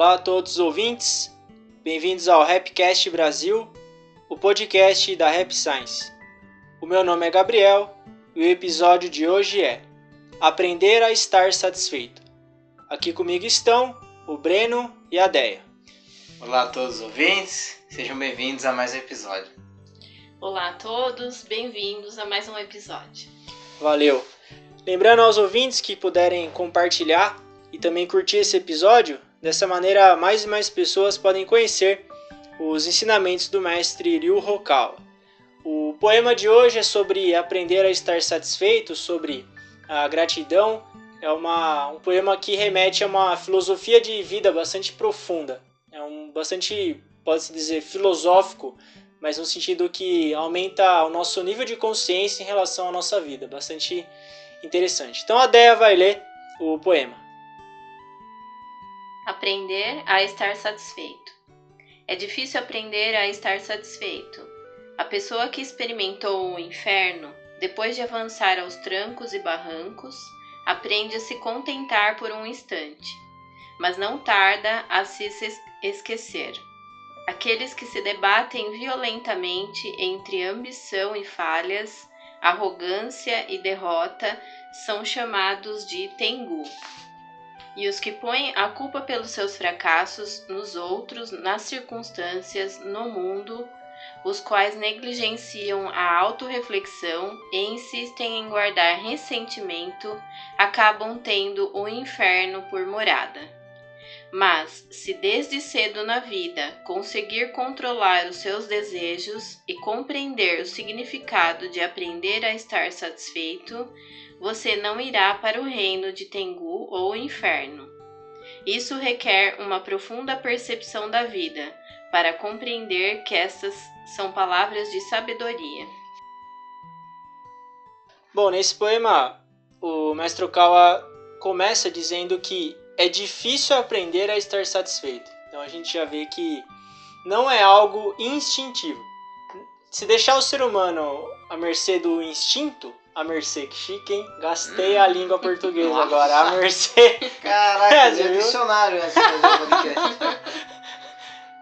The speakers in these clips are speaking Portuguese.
Olá a todos os ouvintes, bem-vindos ao Rapcast Brasil, o podcast da Rap Science. O meu nome é Gabriel e o episódio de hoje é Aprender a estar satisfeito. Aqui comigo estão o Breno e a Deia. Olá a todos os ouvintes, sejam bem-vindos a mais um episódio. Olá a todos, bem-vindos a mais um episódio. Valeu! Lembrando aos ouvintes que puderem compartilhar e também curtir esse episódio, dessa maneira mais e mais pessoas podem conhecer os ensinamentos do mestre Ryu Hokawa. O poema de hoje é sobre aprender a estar satisfeito, sobre a gratidão. É uma, um poema que remete a uma filosofia de vida bastante profunda. É um bastante, pode-se dizer, filosófico, mas no sentido que aumenta o nosso nível de consciência em relação à nossa vida. Bastante interessante. Então a Deia vai ler o poema. Aprender a estar satisfeito. É difícil aprender a estar satisfeito. A pessoa que experimentou o inferno, depois de avançar aos trancos e barrancos, aprende a se contentar por um instante, mas não tarda a se esquecer. Aqueles que se debatem violentamente entre ambição e falhas, arrogância e derrota são chamados de Tengu. E os que põem a culpa pelos seus fracassos nos outros, nas circunstâncias, no mundo, os quais negligenciam a autorreflexão e insistem em guardar ressentimento, acabam tendo o inferno por morada. Mas, se desde cedo na vida conseguir controlar os seus desejos e compreender o significado de aprender a estar satisfeito, você não irá para o reino de Tengu ou inferno. Isso requer uma profunda percepção da vida para compreender que essas são palavras de sabedoria. Bom, nesse poema, o mestre Okawa começa dizendo que é difícil aprender a estar satisfeito. Então a gente já vê que não é algo instintivo. Se deixar o ser humano à mercê do instinto, a mercê, que chique, hein? Gastei a língua portuguesa Nossa. agora, a mercê Caraca, É, é, dicionário essa coisa do podcast.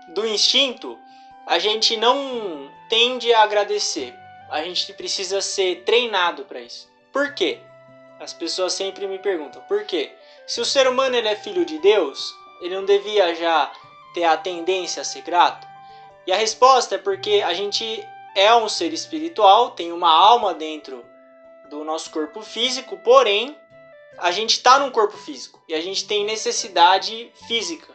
do instinto, a gente não tende a agradecer. A gente precisa ser treinado para isso. Por quê? As pessoas sempre me perguntam, por quê? Se o ser humano ele é filho de Deus, ele não devia já ter a tendência a ser grato? E a resposta é porque a gente é um ser espiritual, tem uma alma dentro do nosso corpo físico, porém a gente está num corpo físico e a gente tem necessidade física.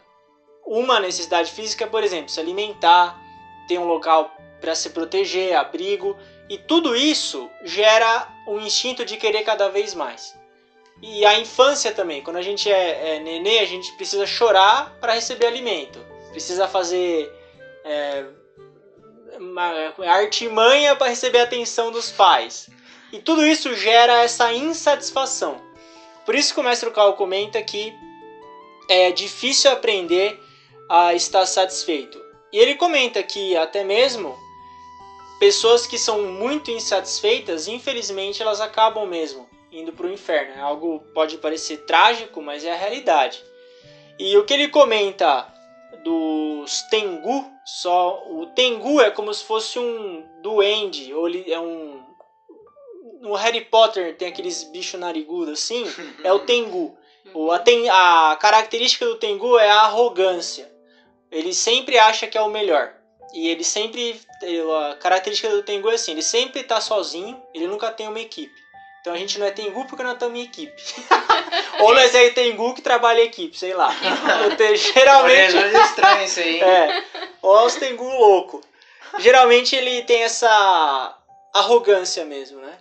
Uma necessidade física, por exemplo, se alimentar, ter um local para se proteger, abrigo, e tudo isso gera um instinto de querer cada vez mais. E a infância também, quando a gente é, é nenê, a gente precisa chorar para receber alimento, precisa fazer é, uma artimanha para receber a atenção dos pais. E tudo isso gera essa insatisfação. Por isso que o mestre Cal comenta que é difícil aprender a estar satisfeito. E ele comenta que até mesmo pessoas que são muito insatisfeitas, infelizmente elas acabam mesmo indo para o inferno. É algo pode parecer trágico, mas é a realidade. E o que ele comenta dos Tengu, só o Tengu é como se fosse um duende, ou é um no Harry Potter tem aqueles bichos narigudos assim, é o Tengu. O, a, ten, a característica do Tengu é a arrogância. Ele sempre acha que é o melhor. E ele sempre. A característica do Tengu é assim: ele sempre está sozinho, ele nunca tem uma equipe. Então a gente não é Tengu porque nós estamos em equipe. Ou nós é Tengu que trabalha em equipe, sei lá. Então, geralmente. Olha, é estranho isso aí? É. Ou é os Tengu louco. Geralmente ele tem essa arrogância mesmo, né?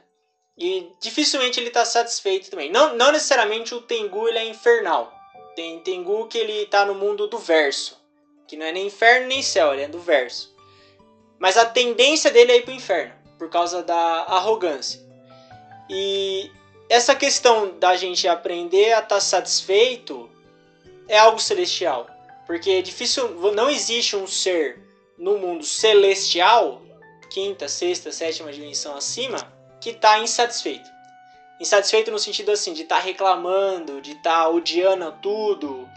E dificilmente ele está satisfeito também. Não, não necessariamente o Tengu ele é infernal. Tem Tengu que ele está no mundo do verso. Que não é nem inferno nem céu, ele é do verso. Mas a tendência dele é ir pro inferno. Por causa da arrogância. E essa questão da gente aprender a estar satisfeito é algo celestial. Porque é difícil. Não existe um ser no mundo celestial, quinta, sexta, sétima dimensão acima, que está insatisfeito. Insatisfeito no sentido assim, de estar tá reclamando, de estar tá odiando tudo.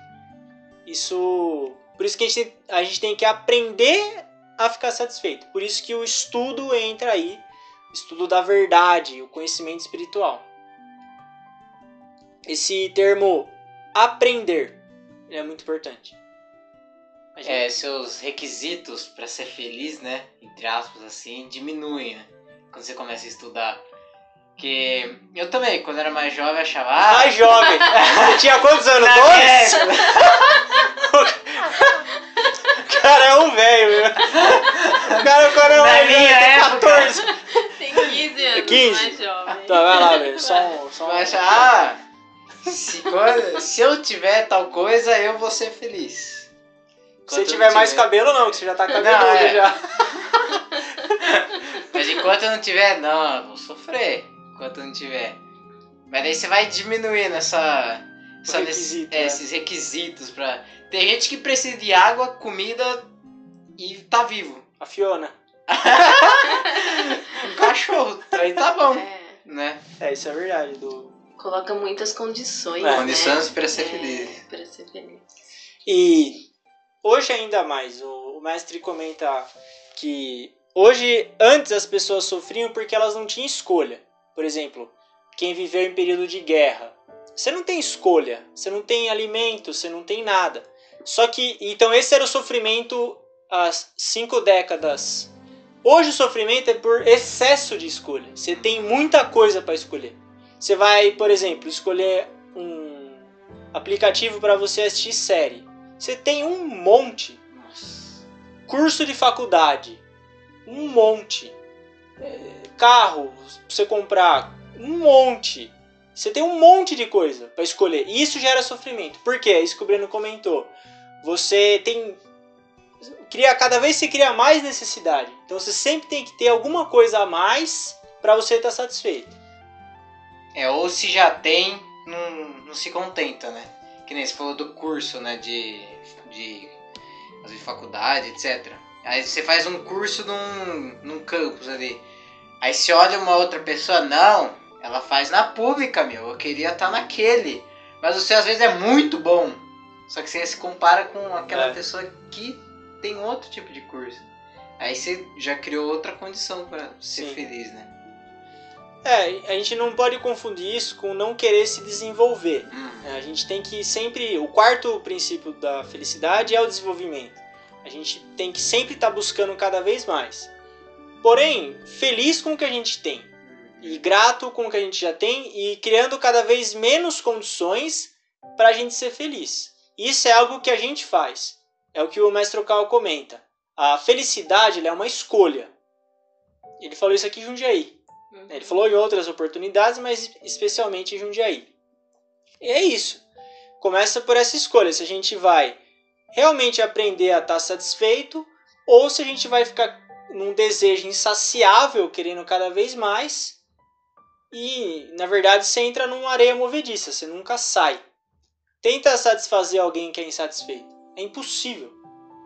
Isso, por isso que a gente, a gente tem que aprender a ficar satisfeito. Por isso que o estudo entra aí, estudo da verdade, o conhecimento espiritual. Esse termo aprender é muito importante. Gente... É, seus requisitos para ser feliz, né? Entre aspas, assim, diminuem, né? Quando você começa a estudar. Que eu também, quando era mais jovem, achava. Ah, mais jovem! Você tinha quantos anos? Dois? o cara é um velho, meu. O cara, quando era mais velho, tem 14. Tem 15 anos 15? mais jovem. Tá, vai lá, velho. Só um. Só um... Mas, ah, se, se eu tiver tal coisa, eu vou ser feliz. Se você tiver mais cabelo, não, que você já tá cabeludo não, é. já. Mas enquanto eu não tiver, não, eu vou sofrer. Enquanto não tiver. Mas daí você vai diminuindo essa, essa requisito, é, é. esses requisitos pra. Tem gente que precisa de água, comida e tá vivo. A Fiona. um cachorro, aí tá bom. É. Né? É, isso é verdade. Do... Coloca muitas condições. É. Né? Condições para ser feliz. Para ser feliz. E hoje ainda mais, o, o mestre comenta que hoje, antes as pessoas sofriam porque elas não tinham escolha. Por exemplo, quem viveu em período de guerra. Você não tem escolha, você não tem alimento, você não tem nada. Só que, então esse era o sofrimento há cinco décadas. Hoje o sofrimento é por excesso de escolha. Você tem muita coisa para escolher. Você vai, por exemplo, escolher um aplicativo para você assistir série. Você tem um monte. Curso de faculdade. Um monte. É, carro pra você comprar. Um monte. Você tem um monte de coisa para escolher. E isso gera sofrimento. Por quê? Isso que o Breno comentou. Você tem. Cria, cada vez você cria mais necessidade. Então você sempre tem que ter alguma coisa a mais para você estar tá satisfeito. É, ou se já tem, não, não se contenta, né? que nem você falou do curso, né, de, de, de faculdade, etc. Aí você faz um curso num, num campus ali. Aí você olha uma outra pessoa, não, ela faz na pública, meu, eu queria estar tá naquele. Mas você às vezes é muito bom. Só que você se compara com aquela é. pessoa que tem outro tipo de curso. Aí você já criou outra condição para ser Sim. feliz, né? É, a gente não pode confundir isso com não querer se desenvolver. Hum. A gente tem que sempre. O quarto princípio da felicidade é o desenvolvimento. A gente tem que sempre estar tá buscando cada vez mais. Porém, feliz com o que a gente tem. E grato com o que a gente já tem e criando cada vez menos condições para a gente ser feliz. Isso é algo que a gente faz. É o que o mestre Okal comenta. A felicidade é uma escolha. Ele falou isso aqui em Jundiaí. Uhum. Ele falou em outras oportunidades, mas especialmente em Jundiaí. E é isso. Começa por essa escolha. Se a gente vai realmente aprender a estar satisfeito ou se a gente vai ficar num desejo insaciável, querendo cada vez mais. E, na verdade, você entra numa areia movediça, você nunca sai. Tenta satisfazer alguém que é insatisfeito. É impossível.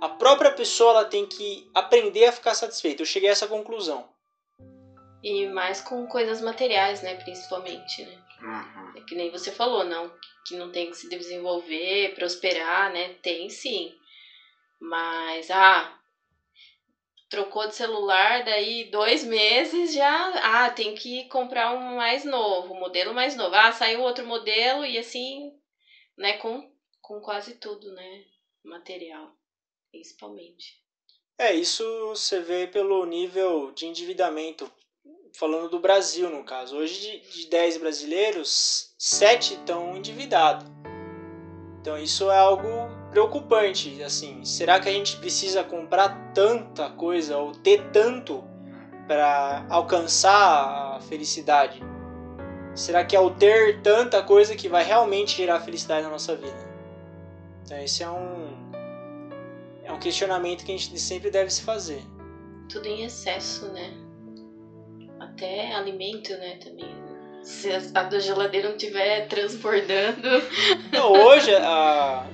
A própria pessoa ela tem que aprender a ficar satisfeita. Eu cheguei a essa conclusão. E mais com coisas materiais, né? Principalmente, né? Uhum. É que nem você falou, não. Que não tem que se desenvolver, prosperar, né? Tem sim. Mas, ah, trocou de celular, daí dois meses já, ah, tem que comprar um mais novo, um modelo mais novo. Ah, saiu outro modelo e assim, né, com, com quase tudo, né, material, principalmente. É, isso você vê pelo nível de endividamento falando do Brasil no caso. Hoje de, de 10 brasileiros, 7 estão endividados. Então isso é algo preocupante, assim, será que a gente precisa comprar tanta coisa ou ter tanto para alcançar a felicidade? Será que é o ter tanta coisa que vai realmente gerar felicidade na nossa vida? Então esse é um é um questionamento que a gente sempre deve se fazer. Tudo em excesso, né? Até alimento, né, também. Se a da geladeira não estiver transbordando. Não, hoje, a...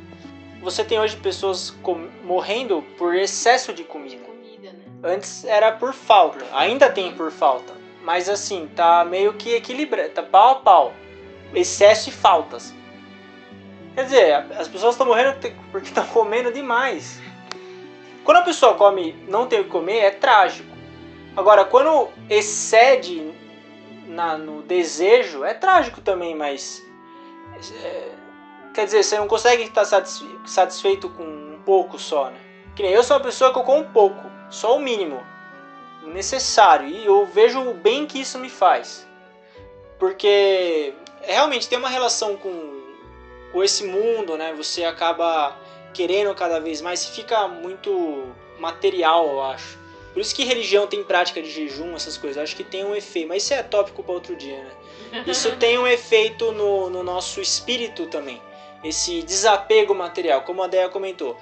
você tem hoje pessoas com... morrendo por excesso de comida. comida né? Antes era por falta, ainda tem por falta. Mas assim, tá meio que equilibrado, tá pau a pau. Excesso e faltas. Quer dizer, as pessoas estão morrendo porque estão comendo demais. Quando a pessoa come não tem o que comer, é trágico. Agora, quando excede na, no desejo, é trágico também, mas. É, quer dizer, você não consegue estar satisfeito com um pouco só, né? Que nem eu sou uma pessoa que eu como pouco, só o mínimo, o necessário, e eu vejo o bem que isso me faz. Porque realmente tem uma relação com, com esse mundo, né? Você acaba querendo cada vez mais, fica muito material, eu acho. Por isso que religião tem prática de jejum, essas coisas. Eu acho que tem um efeito, mas isso é tópico para outro dia, né? Isso tem um efeito no, no nosso espírito também. Esse desapego material, como a Deia comentou.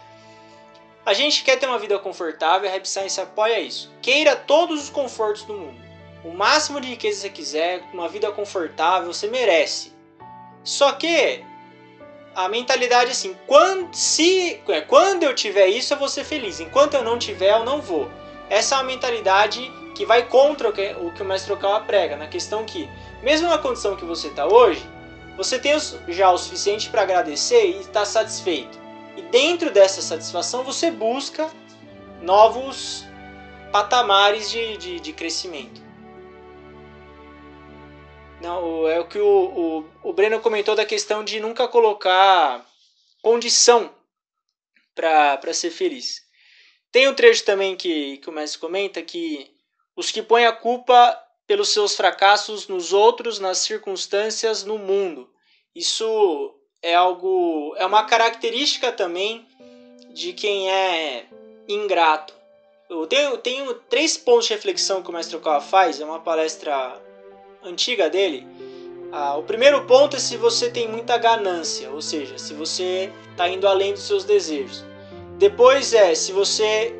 A gente quer ter uma vida confortável, a Rap Science apoia isso. Queira todos os confortos do mundo. O máximo de riqueza que você quiser, uma vida confortável, você merece. Só que a mentalidade é assim, quando, se, é, quando eu tiver isso, eu vou ser feliz. Enquanto eu não tiver, eu não vou. Essa é uma mentalidade que vai contra o que o, que o mestre Okawa prega, na questão que, mesmo na condição que você está hoje, você tem já o suficiente para agradecer e está satisfeito. E dentro dessa satisfação você busca novos patamares de, de, de crescimento. Não, é o que o, o, o Breno comentou da questão de nunca colocar condição para ser feliz. Tem um trecho também que, que o mestre comenta que os que põem a culpa pelos seus fracassos nos outros, nas circunstâncias, no mundo. Isso é algo é uma característica também de quem é ingrato. Eu tenho, tenho três pontos de reflexão que o mestre Okawa faz, é uma palestra antiga dele. Ah, o primeiro ponto é se você tem muita ganância, ou seja, se você está indo além dos seus desejos. Depois é se você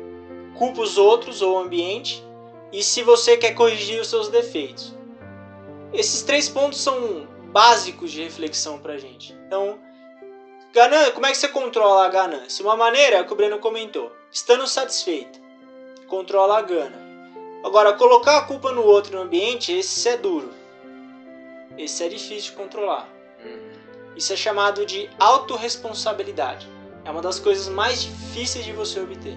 culpa os outros ou o ambiente e se você quer corrigir os seus defeitos. Esses três pontos são básicos de reflexão para gente. Então, ganância, como é que você controla a ganância? Uma maneira é o que o Breno comentou, estando satisfeito, controla a gana. Agora, colocar a culpa no outro no ambiente, esse é duro. Esse é difícil de controlar. Isso é chamado de autorresponsabilidade. É uma das coisas mais difíceis de você obter.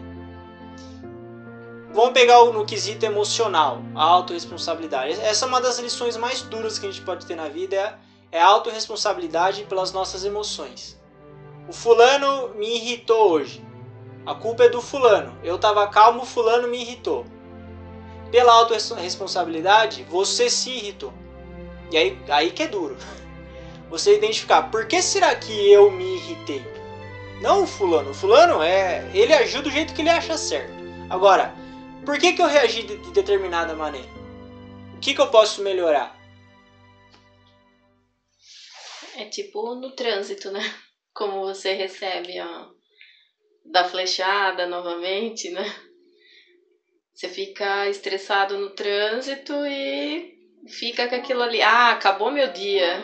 Vamos pegar no quesito emocional, a autorresponsabilidade. Essa é uma das lições mais duras que a gente pode ter na vida, é é autorresponsabilidade pelas nossas emoções. O fulano me irritou hoje. A culpa é do fulano. Eu estava calmo, o fulano me irritou. Pela autorresponsabilidade, você se irritou. E aí, aí que é duro. Você identificar por que será que eu me irritei? Não o fulano. O fulano é. Ele agiu do jeito que ele acha certo. Agora, por que, que eu reagi de, de determinada maneira? O que, que eu posso melhorar? É tipo no trânsito, né? Como você recebe ó, da flechada novamente, né? Você fica estressado no trânsito e fica com aquilo ali. Ah, acabou meu dia.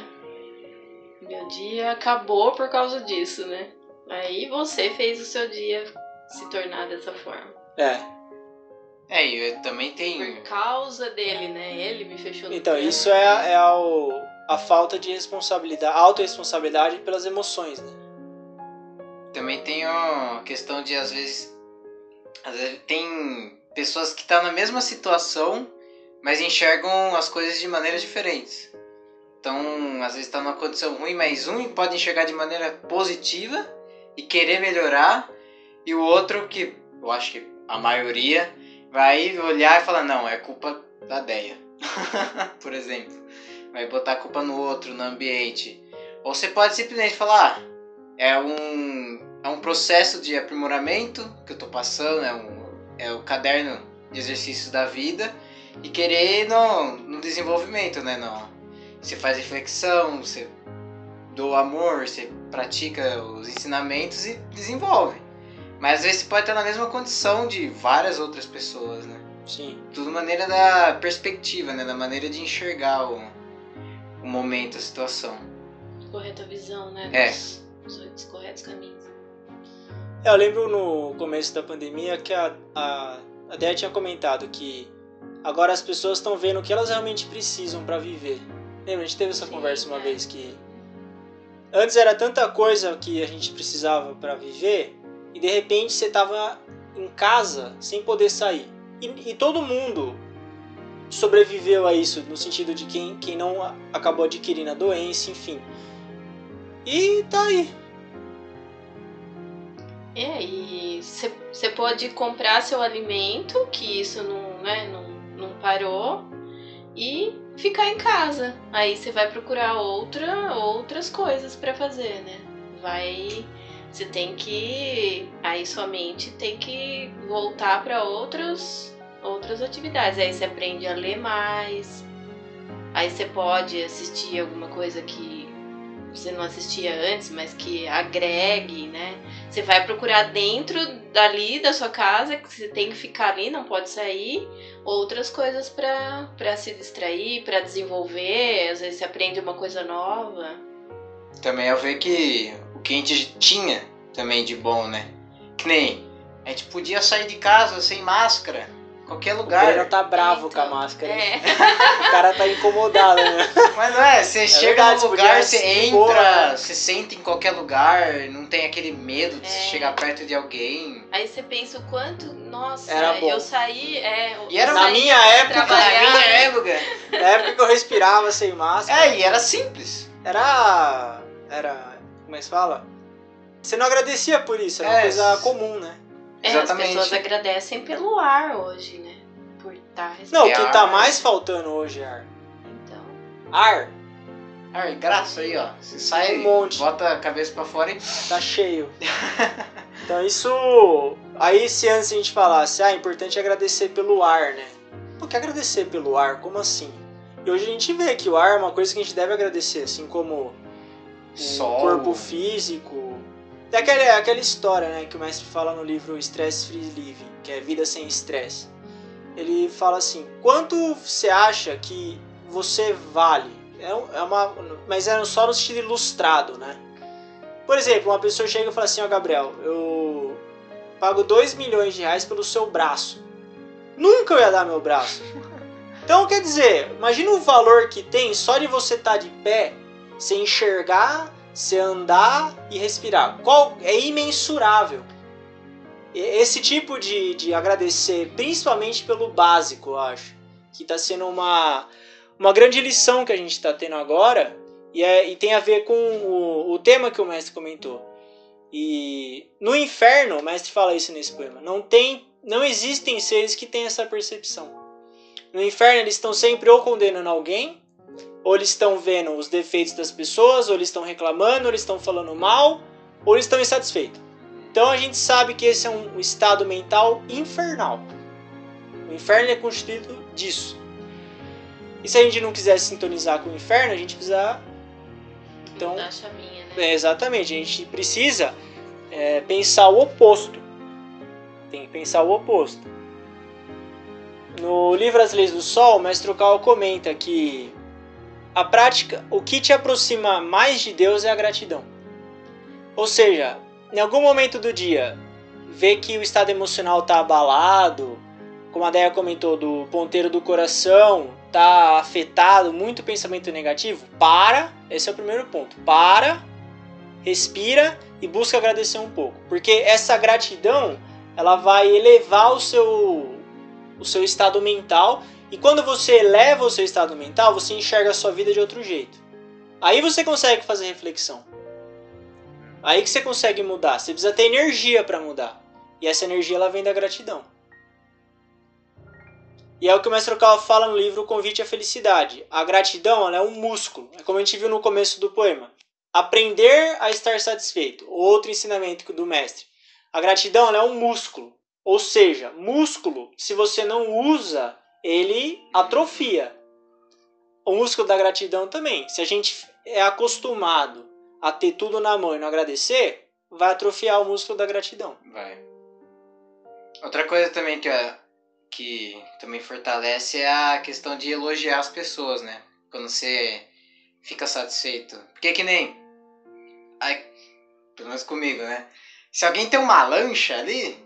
Meu dia acabou por causa disso, né? Aí você fez o seu dia se tornar dessa forma. É. É, e eu também tenho. Por causa dele, né? Ele me fechou no Então, isso é, é o, a falta de responsabilidade, autorresponsabilidade pelas emoções, né? Também tem a questão de, às vezes, às vezes tem pessoas que estão tá na mesma situação, mas enxergam as coisas de maneiras diferentes. Então, às vezes está numa condição ruim, mas um pode enxergar de maneira positiva e querer melhorar, e o outro, que eu acho que a maioria, vai olhar e falar: não, é culpa da Deia, por exemplo vai botar a culpa no outro, no ambiente. Ou você pode simplesmente falar, ah, é um, é um processo de aprimoramento que eu tô passando, é, um, é o caderno de exercícios da vida e querer no, no desenvolvimento, né? No, você faz reflexão, você do amor, você pratica os ensinamentos e desenvolve. Mas às vezes você pode estar na mesma condição de várias outras pessoas, né? Sim. Tudo maneira da perspectiva, né? Da maneira de enxergar o, o momento, a situação. Correta visão, né? É. Dos, dos corretos caminhos. É, eu lembro no começo da pandemia que a, a, a Dea tinha comentado que agora as pessoas estão vendo o que elas realmente precisam para viver. Lembra? A gente teve essa Sim, conversa uma é. vez que Antes era tanta coisa que a gente precisava para viver e de repente você tava em casa sem poder sair. E, e, todo mundo sobreviveu a isso, no sentido de quem, quem não acabou adquirindo a doença, enfim. E tá aí. É, e você pode comprar seu alimento, que isso não, né, não, não parou, e ficar em casa. Aí você vai procurar outra, outras coisas para fazer, né? Vai. Você tem que. Aí sua mente tem que voltar para outros, outras atividades. Aí você aprende a ler mais. Aí você pode assistir alguma coisa que você não assistia antes, mas que agregue, né? Você vai procurar dentro dali da sua casa, que você tem que ficar ali, não pode sair, outras coisas para se distrair, para desenvolver, às vezes você aprende uma coisa nova. Também eu vejo que o que a gente tinha também de bom, né? Que nem a gente podia sair de casa sem máscara Qualquer lugar. O Breno tá bravo então, com a máscara. É. O cara tá incomodado, né? Mas não é, você é chega verdade, no lugar, você entra, boa, você senta em qualquer lugar, não tem aquele medo de é. chegar perto de alguém. Aí você pensa o quanto, nossa, era bom. eu saí, é, e era na minha época, na minha época. Na época que eu respirava sem máscara. É, e era simples. Era era, como é que se fala? Você não agradecia por isso, era é, uma coisa comum, né? É, Exatamente. as pessoas agradecem pelo ar hoje, né? Por estar tá respirando. Não, o que tá mais faltando hoje é ar. Então. Ar. Ar, graça aí, ó. Você sai, um monte. bota a cabeça para fora e. Tá cheio. então isso. Aí se antes a gente falasse, ah, é importante agradecer pelo ar, né? Por que agradecer pelo ar? Como assim? E hoje a gente vê que o ar é uma coisa que a gente deve agradecer, assim como o corpo físico, tem aquela, aquela história né, que o mestre fala no livro Stress Free Living, que é Vida Sem Estresse. Ele fala assim: quanto você acha que você vale? É, é uma, mas é só no sentido ilustrado, né? Por exemplo, uma pessoa chega e fala assim: Ó, oh, Gabriel, eu pago 2 milhões de reais pelo seu braço. Nunca eu ia dar meu braço. Então, quer dizer, imagina o valor que tem só de você estar tá de pé, sem enxergar você andar e respirar. Qual é imensurável. Esse tipo de, de agradecer, principalmente pelo básico, eu acho, que está sendo uma, uma grande lição que a gente está tendo agora e, é, e tem a ver com o, o tema que o mestre comentou. E no inferno, o mestre fala isso nesse poema, não tem, não existem seres que têm essa percepção. No inferno eles estão sempre ou condenando alguém ou eles estão vendo os defeitos das pessoas, ou eles estão reclamando, ou eles estão falando mal, ou eles estão insatisfeitos. Então a gente sabe que esse é um estado mental infernal. O inferno é constituído disso. E se a gente não quiser sintonizar com o inferno, a gente precisa. Então, chavinha, né? é, exatamente, a gente precisa é, pensar o oposto. Tem que pensar o oposto. No livro As Leis do Sol, o mestre Cal comenta que a prática, o que te aproxima mais de Deus é a gratidão. Ou seja, em algum momento do dia, vê que o estado emocional está abalado, como a Deia comentou, do ponteiro do coração está afetado, muito pensamento negativo, para, esse é o primeiro ponto, para, respira e busca agradecer um pouco. Porque essa gratidão, ela vai elevar o seu, o seu estado mental e quando você eleva o seu estado mental, você enxerga a sua vida de outro jeito. Aí você consegue fazer reflexão. Aí que você consegue mudar. Você precisa ter energia para mudar. E essa energia ela vem da gratidão. E é o que o Mestre Cal fala no livro O Convite à Felicidade. A gratidão é um músculo. É como a gente viu no começo do poema. Aprender a estar satisfeito. Outro ensinamento do mestre. A gratidão é um músculo. Ou seja, músculo, se você não usa ele atrofia. O músculo da gratidão também. Se a gente é acostumado a ter tudo na mão e não agradecer, vai atrofiar o músculo da gratidão. Vai. Outra coisa também que, que também fortalece é a questão de elogiar as pessoas, né? Quando você fica satisfeito. Porque que nem. Ai, pelo menos comigo, né? Se alguém tem uma lancha ali,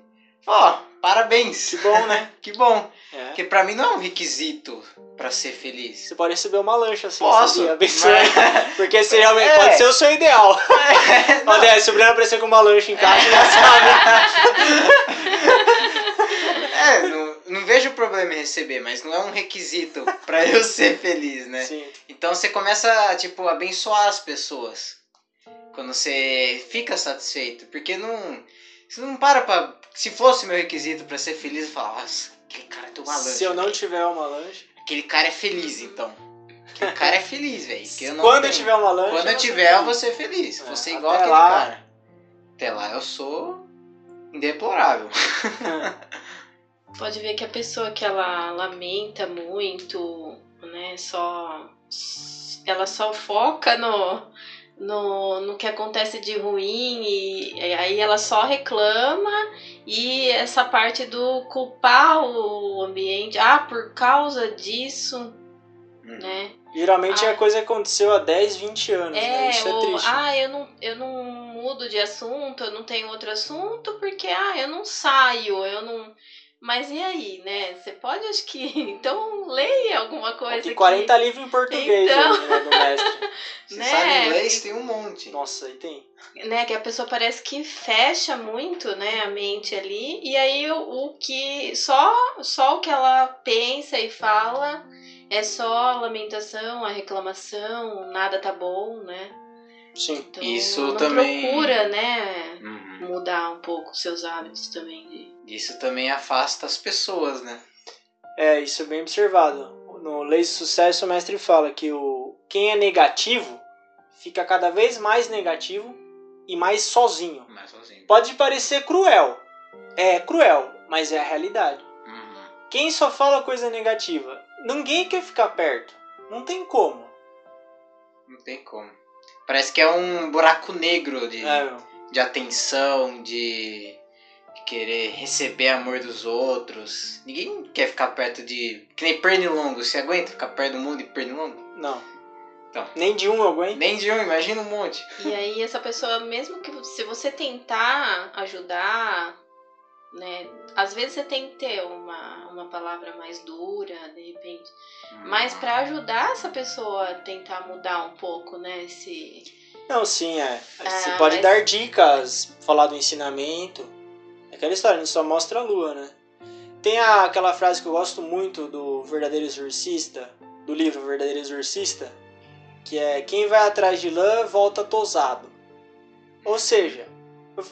ó, parabéns. Que bom, né? que bom. É. Porque pra mim não é um requisito pra ser feliz. Você pode receber uma lancha assim, Posso. sabia? Mas- Porque você realmente É. pode ser o seu ideal. Não. André, se o Breno aparecer com uma lancha em casa, já sabe. É, não, não vejo problema em receber, mas não é um requisito pra eu ser feliz, né? Sim. Então você começa, tipo, a abençoar as pessoas. Quando você fica satisfeito. Porque não. Você não para pra. Se fosse meu requisito pra ser feliz, eu falava, nossa, aquele cara tem uma lancha. Se eu não tiver uma lancha. Aquele cara é feliz, então. Aquele cara é feliz, velho. eu Quando eu tenho. tiver uma lancha. Quando eu ser tiver, eu feliz. vou ser feliz. É, Vou ser até igual aquele lá- cara. Até lá eu sou indeplorável. Pode ver que a pessoa que ela lamenta muito, né, só ela só foca no, no, no que acontece de ruim e, e aí ela só reclama e essa parte do culpar o ambiente, ah, por causa disso, Hum. né? Geralmente Ah. é coisa que aconteceu há 10, 20 anos, né? É, Isso é ou, triste. ah, eu não, eu não mudo de assunto, eu não tenho outro assunto, porque, ah, eu não saio, eu não. Mas e aí, né? Você pode, acho que. Então, leia alguma coisa. Tem que- 40 livros em português Então. aí, né, do mestre. Se Né? sabe inglês, tem um monte. Nossa, aí tem. né, que a pessoa parece que fecha muito, né, a mente ali, e aí o, o que só só o que ela pensa e fala é só a lamentação, a reclamação, nada tá bom, né? Sim. Então, Isso não também- procura, né, Uhum. mudar um pouco os seus hábitos também de Isso também afasta as pessoas, né? É, isso é bem observado. No Lei de Sucesso, o mestre fala que o quem é negativo fica cada vez mais negativo e mais sozinho. Mais sozinho. Pode parecer cruel. É cruel, mas é a realidade. Uhum. Quem só fala coisa negativa, ninguém quer ficar perto. Não tem como. Não tem como. Parece que é um buraco negro de, É, de atenção, de, de querer receber amor dos outros. Ninguém quer ficar perto de. Que nem pernilongo. Você aguenta ficar perto do mundo de pernilongo? Não. Então. Nem de um eu aguento. Nem de um, imagina um monte. E aí essa pessoa, mesmo que se você tentar ajudar, né? Às vezes você tem que ter uma, uma palavra mais dura, de repente. Mas pra ajudar essa pessoa a tentar mudar um pouco, né? Esse. Não, sim, é. Você Ah, pode mas- dar dicas, falar do ensinamento. Aquela história, a gente só mostra a lua, né? Tem a- aquela frase que eu gosto muito do Verdadeiro Exorcista, do livro Verdadeiro Exorcista, que é quem vai atrás de lã volta tosado. Ou seja,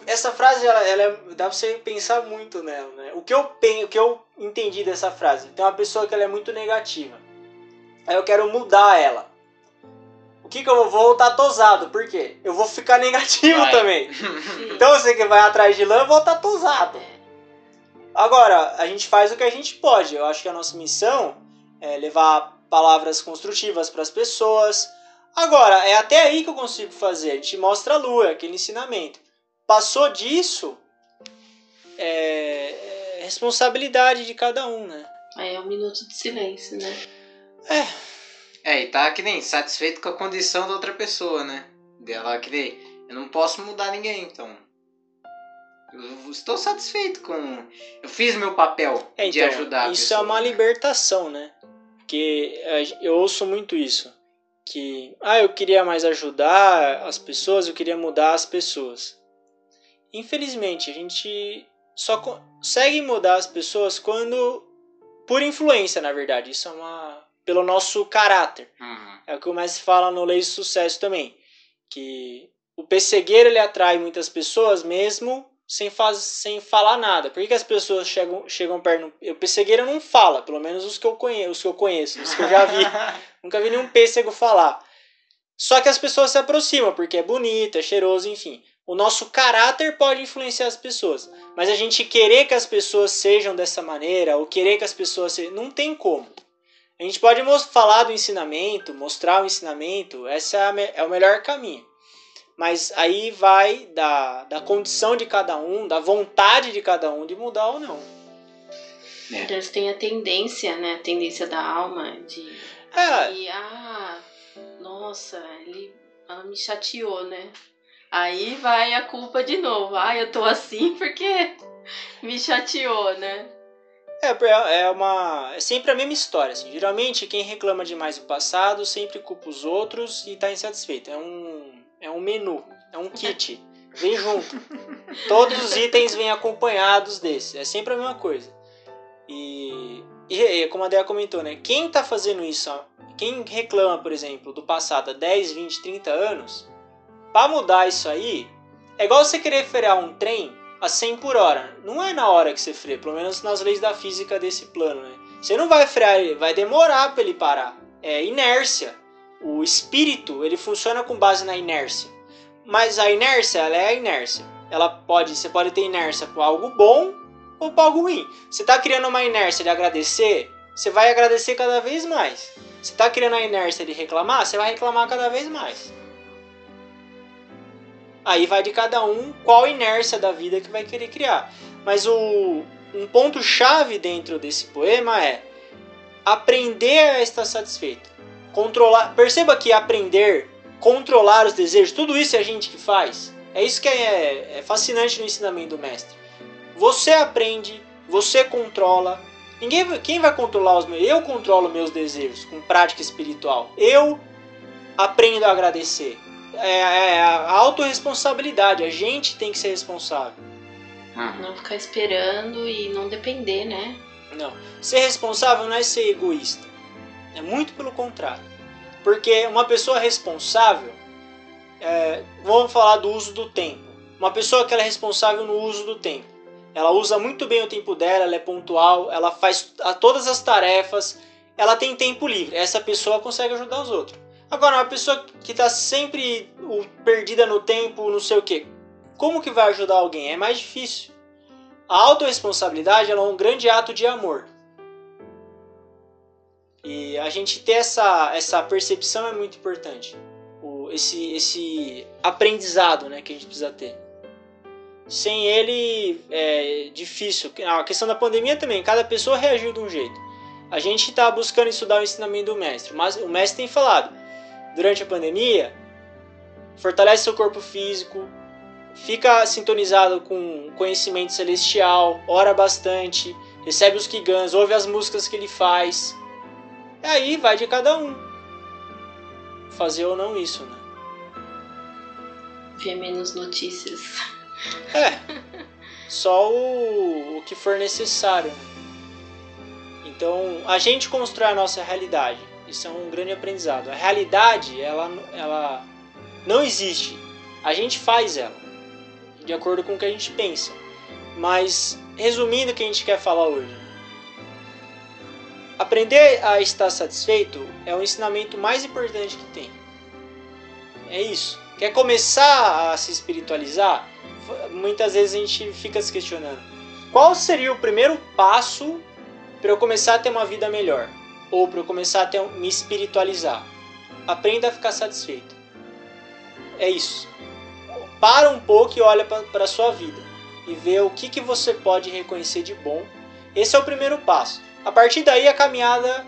essa frase ela, ela é- dá pra você pensar muito nela, né? O que eu o que eu entendi dessa frase, tem uma pessoa que ela é muito negativa. Aí eu quero mudar ela. Que que eu vou vou voltar tosado? Por quê? Eu vou ficar negativo Vai. também. Então você que vai atrás de lã volta tosado. Agora, a gente faz o que a gente pode. Eu acho que a nossa missão é levar palavras construtivas para as pessoas. Agora, é até aí que eu consigo fazer. A gente mostra a lua, aquele ensinamento. Passou disso, é, é responsabilidade de cada um, né? Aí é um minuto de silêncio, né? É, e tá que nem satisfeito com a condição da outra pessoa, né? Dela que nem, eu não posso mudar ninguém, então. Eu estou satisfeito com. Eu fiz meu papel É, de então, ajudar isso pessoa. é uma libertação, né? Porque a- eu ouço muito isso. Que, ah, eu queria mais ajudar as pessoas, eu queria mudar as pessoas. Infelizmente, a gente só consegue mudar as pessoas quando. Por influência, na verdade. Isso é uma. Pelo nosso caráter. Uhum. É o que o Messi fala no Lei de Sucesso também. Que o pessegueiro ele atrai muitas pessoas mesmo sem, faz, sem falar nada. Por que, que as pessoas chegam, chegam perto? O pessegueiro não fala, pelo menos os que eu conheço, os que eu, conheço, os que eu já vi. Nunca vi nenhum pêssego falar. Só que as pessoas se aproximam, porque é bonito, é cheiroso, enfim. O nosso caráter pode influenciar as pessoas. Mas a gente querer que as pessoas sejam dessa maneira, ou querer que as pessoas sejam. Não tem como. A gente pode falar do ensinamento, mostrar o ensinamento, esse é, é o melhor caminho. Mas aí vai da, da condição de cada um, da vontade de cada um de mudar ou não. Eles têm a tendência, né? A tendência da alma de. É. E, ah, nossa, ele, ela me chateou, né? Aí vai a culpa de novo. Ah, eu tô assim porque Me chateou, né? É, é uma. É sempre a mesma história. Assim. Geralmente, quem reclama demais do passado sempre culpa os outros e está insatisfeito. É um, é um menu, é um kit. Vem junto. Todos os itens vêm acompanhados desse. É sempre a mesma coisa. E, e como a Dea comentou, né? Quem está fazendo isso, quem reclama, por exemplo, do passado há 10, 20, 30 anos, para mudar isso aí, é igual você querer frear um trem a 100 por hora. Não é na hora que você freia, pelo menos nas leis da física desse plano, né? Você não vai frear ele, vai demorar para ele parar. É inércia. O espírito, ele funciona com base na inércia. Mas a inércia, ela é a inércia. Ela pode, você pode ter inércia com algo bom ou com algo ruim. Você está criando uma inércia de agradecer, você vai agradecer cada vez mais. Você está criando a inércia de reclamar, você vai reclamar cada vez mais. Aí vai de cada um qual inércia da vida que vai querer criar. Mas o, um ponto chave dentro desse poema é aprender a estar satisfeito. Controlar, perceba que aprender, controlar os desejos, tudo isso é a gente que faz. É isso que é, é fascinante no ensinamento do mestre. Você aprende, você controla. Ninguém, quem vai controlar os meus? Eu controlo meus desejos com prática espiritual. Eu aprendo a agradecer é, é a autorresponsabilidade. A gente tem que ser responsável. Uhum. Não ficar esperando e não depender, né? Não. Ser responsável não é ser egoísta. É muito pelo contrário. Porque uma pessoa responsável, é, vamos falar do uso do tempo. Uma pessoa que é responsável no uso do tempo. Ela usa muito bem o tempo dela, ela é pontual, ela faz todas as tarefas, ela tem tempo livre. Essa pessoa consegue ajudar os outros. Agora, uma pessoa que está sempre perdida no tempo, não sei o que, como que vai ajudar alguém? É mais difícil. A autorresponsabilidade é um grande ato de amor. E a gente ter essa, essa percepção é muito importante. O, esse, esse aprendizado né, que a gente precisa ter. Sem ele é difícil. A questão da pandemia também, cada pessoa reagiu de um jeito. A gente está buscando estudar o ensinamento do mestre, mas o mestre tem falado durante a pandemia, fortalece seu corpo físico, fica sintonizado com conhecimento celestial, ora bastante, recebe os Kigans, ouve as músicas que ele faz. E aí vai de cada um. Fazer ou não isso, né? Ver menos notícias. É. Só o, o que for necessário. Né? Então, a gente constrói a nossa realidade. Isso é um grande aprendizado. A realidade, ela, ela não existe. A gente faz ela, de acordo com o que a gente pensa. Mas, resumindo o que a gente quer falar hoje. Aprender a estar satisfeito é o ensinamento mais importante que tem. É isso. Quer começar a se espiritualizar? Muitas vezes a gente fica se questionando: qual seria o primeiro passo para eu começar a ter uma vida melhor? Ou para eu começar a ter, me espiritualizar. Aprenda a ficar satisfeito. É isso. Para um pouco e olha para a sua vida e vê o que, que você pode reconhecer de bom. Esse é o primeiro passo. A partir daí a caminhada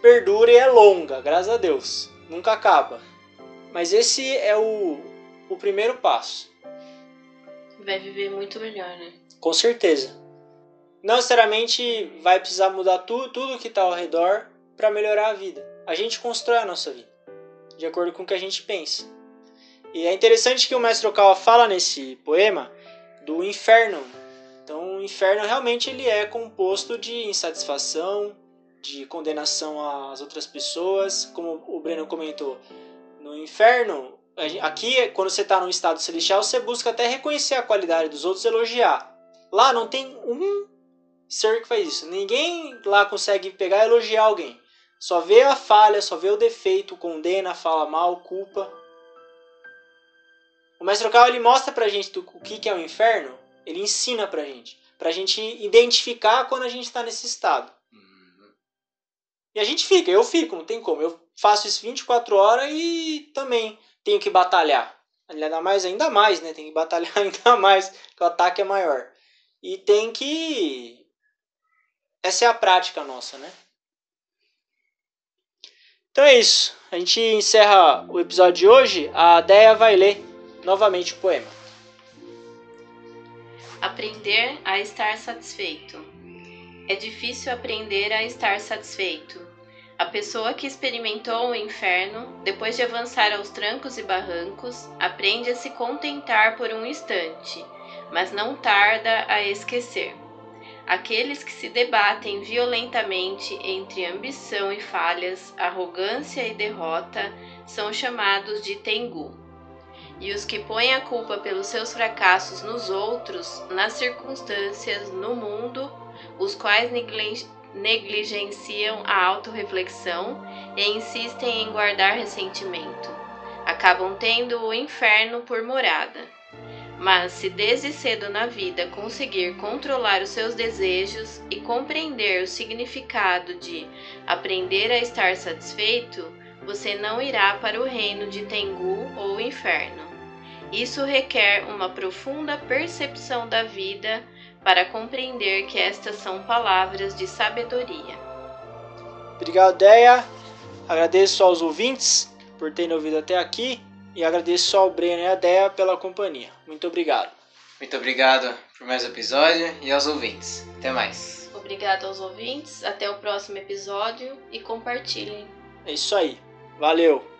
perdura e é longa, graças a Deus. Nunca acaba. Mas esse é o, o primeiro passo. Vai viver muito melhor, né? Com certeza não necessariamente vai precisar mudar tudo, tudo que está ao redor para melhorar a vida. A gente constrói a nossa vida de acordo com o que a gente pensa. E é interessante que o mestre Okawa fala nesse poema do inferno. Então, o inferno realmente ele é composto de insatisfação, de condenação às outras pessoas, como o Breno comentou. No inferno, aqui quando você está num estado celestial, você busca até reconhecer a qualidade dos outros, elogiar. Lá não tem um ser que faz isso. Ninguém lá consegue pegar e elogiar alguém. Só vê a falha, só vê o defeito, condena, fala mal, culpa. O mestre local ele mostra pra gente o que é o inferno, ele ensina pra gente, pra gente identificar quando a gente está nesse estado. Uhum. E a gente fica, eu fico, não tem como. Eu faço isso 24 horas e também tenho que batalhar. Ainda mais, ainda mais, né? Tem que batalhar ainda mais, que o ataque é maior. E tem que essa é a prática nossa, né? Então é isso. A gente encerra o episódio de hoje. A Deia vai ler novamente o poema. Aprender a estar satisfeito. É difícil aprender a estar satisfeito. A pessoa que experimentou o inferno, depois de avançar aos trancos e barrancos, aprende a se contentar por um instante, mas não tarda a esquecer. Aqueles que se debatem violentamente entre ambição e falhas, arrogância e derrota, são chamados de Tengu e os que põem a culpa pelos seus fracassos nos outros, nas circunstâncias, no mundo, os quais negligenciam a autorreflexão e insistem em guardar ressentimento, acabam tendo o inferno por morada. Mas se desde cedo na vida conseguir controlar os seus desejos e compreender o significado de aprender a estar satisfeito, você não irá para o reino de Tengu ou inferno. Isso requer uma profunda percepção da vida para compreender que estas são palavras de sabedoria. Obrigado, Deia. Agradeço aos ouvintes por terem ouvido até aqui e agradeço ao Breno e a Deia pela companhia. Muito obrigado. Muito obrigado por mais um episódio e aos ouvintes. Até mais. Obrigado aos ouvintes. Até o próximo episódio e compartilhem. É isso aí. Valeu!